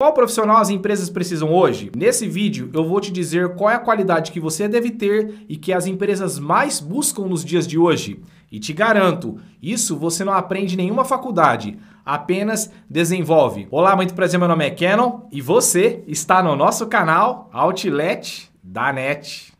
Qual profissional as empresas precisam hoje? Nesse vídeo eu vou te dizer qual é a qualidade que você deve ter e que as empresas mais buscam nos dias de hoje. E te garanto, isso você não aprende em nenhuma faculdade, apenas desenvolve. Olá, muito prazer, meu nome é Canon e você está no nosso canal Outlet da NET.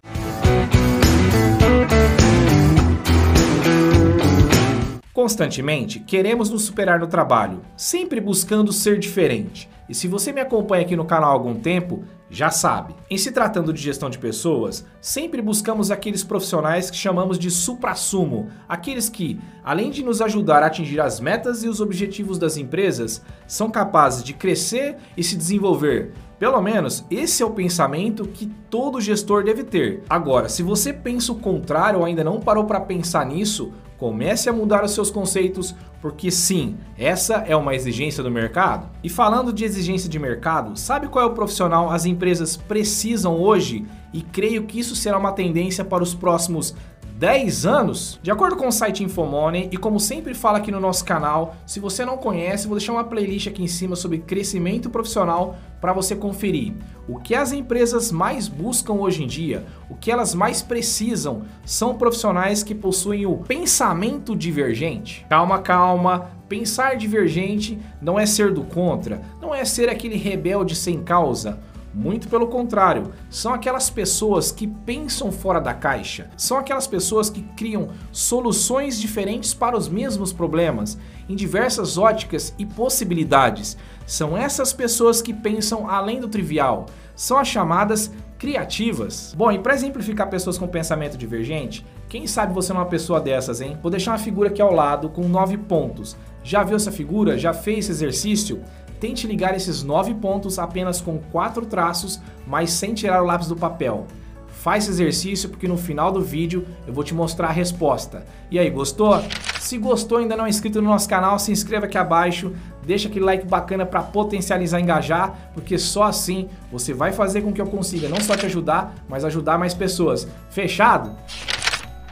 Constantemente queremos nos superar no trabalho, sempre buscando ser diferente. E se você me acompanha aqui no canal há algum tempo, já sabe. Em se tratando de gestão de pessoas, sempre buscamos aqueles profissionais que chamamos de supra-sumo, aqueles que, além de nos ajudar a atingir as metas e os objetivos das empresas, são capazes de crescer e se desenvolver. Pelo menos esse é o pensamento que todo gestor deve ter. Agora, se você pensa o contrário ou ainda não parou para pensar nisso, Comece a mudar os seus conceitos, porque sim, essa é uma exigência do mercado. E falando de exigência de mercado, sabe qual é o profissional as empresas precisam hoje? E creio que isso será uma tendência para os próximos 10 anos? De acordo com o site Infomoney, e como sempre fala aqui no nosso canal, se você não conhece, vou deixar uma playlist aqui em cima sobre crescimento profissional para você conferir. O que as empresas mais buscam hoje em dia, o que elas mais precisam, são profissionais que possuem o pensamento divergente. Calma, calma. Pensar divergente não é ser do contra, não é ser aquele rebelde sem causa muito pelo contrário, são aquelas pessoas que pensam fora da caixa, são aquelas pessoas que criam soluções diferentes para os mesmos problemas, em diversas óticas e possibilidades. São essas pessoas que pensam além do trivial, são as chamadas criativas. Bom, e para exemplificar pessoas com pensamento divergente, quem sabe você não é uma pessoa dessas, hein? Vou deixar uma figura aqui ao lado com nove pontos. Já viu essa figura? Já fez esse exercício? Tente ligar esses nove pontos apenas com quatro traços, mas sem tirar o lápis do papel. Faz esse exercício porque no final do vídeo eu vou te mostrar a resposta. E aí, gostou? Se gostou e ainda não é inscrito no nosso canal, se inscreva aqui abaixo, deixa aquele like bacana para potencializar engajar, porque só assim você vai fazer com que eu consiga não só te ajudar, mas ajudar mais pessoas. Fechado?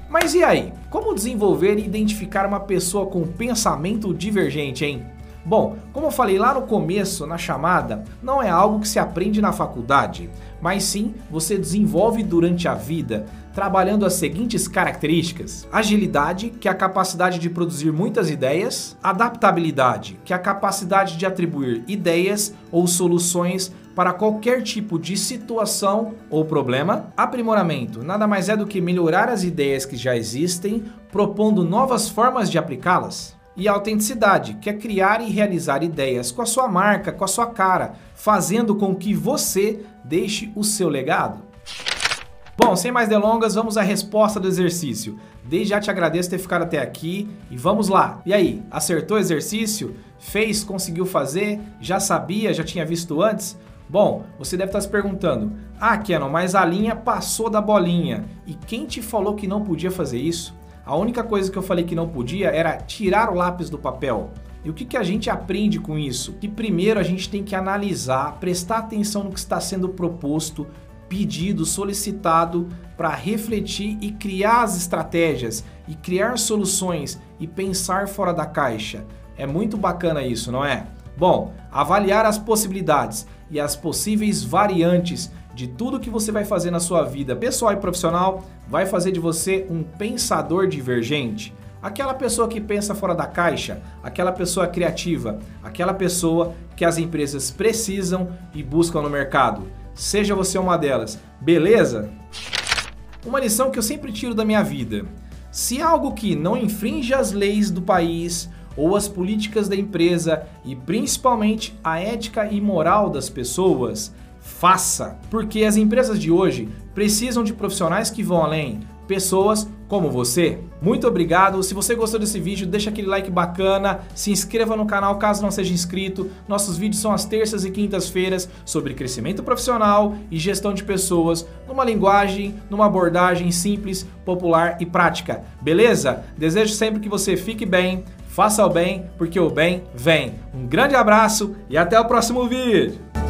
Mas e aí? Como desenvolver e identificar uma pessoa com pensamento divergente, hein? Bom, como eu falei lá no começo, na chamada, não é algo que se aprende na faculdade, mas sim você desenvolve durante a vida, trabalhando as seguintes características: agilidade, que é a capacidade de produzir muitas ideias, adaptabilidade, que é a capacidade de atribuir ideias ou soluções para qualquer tipo de situação ou problema. Aprimoramento nada mais é do que melhorar as ideias que já existem, propondo novas formas de aplicá-las e autenticidade, que é criar e realizar ideias com a sua marca, com a sua cara, fazendo com que você deixe o seu legado. Bom, sem mais delongas, vamos à resposta do exercício. Desde já te agradeço ter ficado até aqui e vamos lá. E aí, acertou o exercício? Fez, conseguiu fazer? Já sabia, já tinha visto antes? Bom, você deve estar se perguntando: "Ah, Kenon, mas a linha passou da bolinha. E quem te falou que não podia fazer isso?" A única coisa que eu falei que não podia era tirar o lápis do papel. E o que, que a gente aprende com isso? Que primeiro a gente tem que analisar, prestar atenção no que está sendo proposto, pedido, solicitado, para refletir e criar as estratégias e criar soluções e pensar fora da caixa. É muito bacana isso, não é? Bom, avaliar as possibilidades e as possíveis variantes de tudo que você vai fazer na sua vida pessoal e profissional vai fazer de você um pensador divergente. Aquela pessoa que pensa fora da caixa, aquela pessoa criativa, aquela pessoa que as empresas precisam e buscam no mercado. Seja você uma delas, beleza? Uma lição que eu sempre tiro da minha vida: se algo que não infringe as leis do país ou as políticas da empresa e principalmente a ética e moral das pessoas, faça, porque as empresas de hoje precisam de profissionais que vão além, pessoas como você. Muito obrigado. Se você gostou desse vídeo, deixa aquele like bacana, se inscreva no canal caso não seja inscrito. Nossos vídeos são às terças e quintas-feiras sobre crescimento profissional e gestão de pessoas, numa linguagem, numa abordagem simples, popular e prática. Beleza? Desejo sempre que você fique bem, faça o bem, porque o bem vem. Um grande abraço e até o próximo vídeo.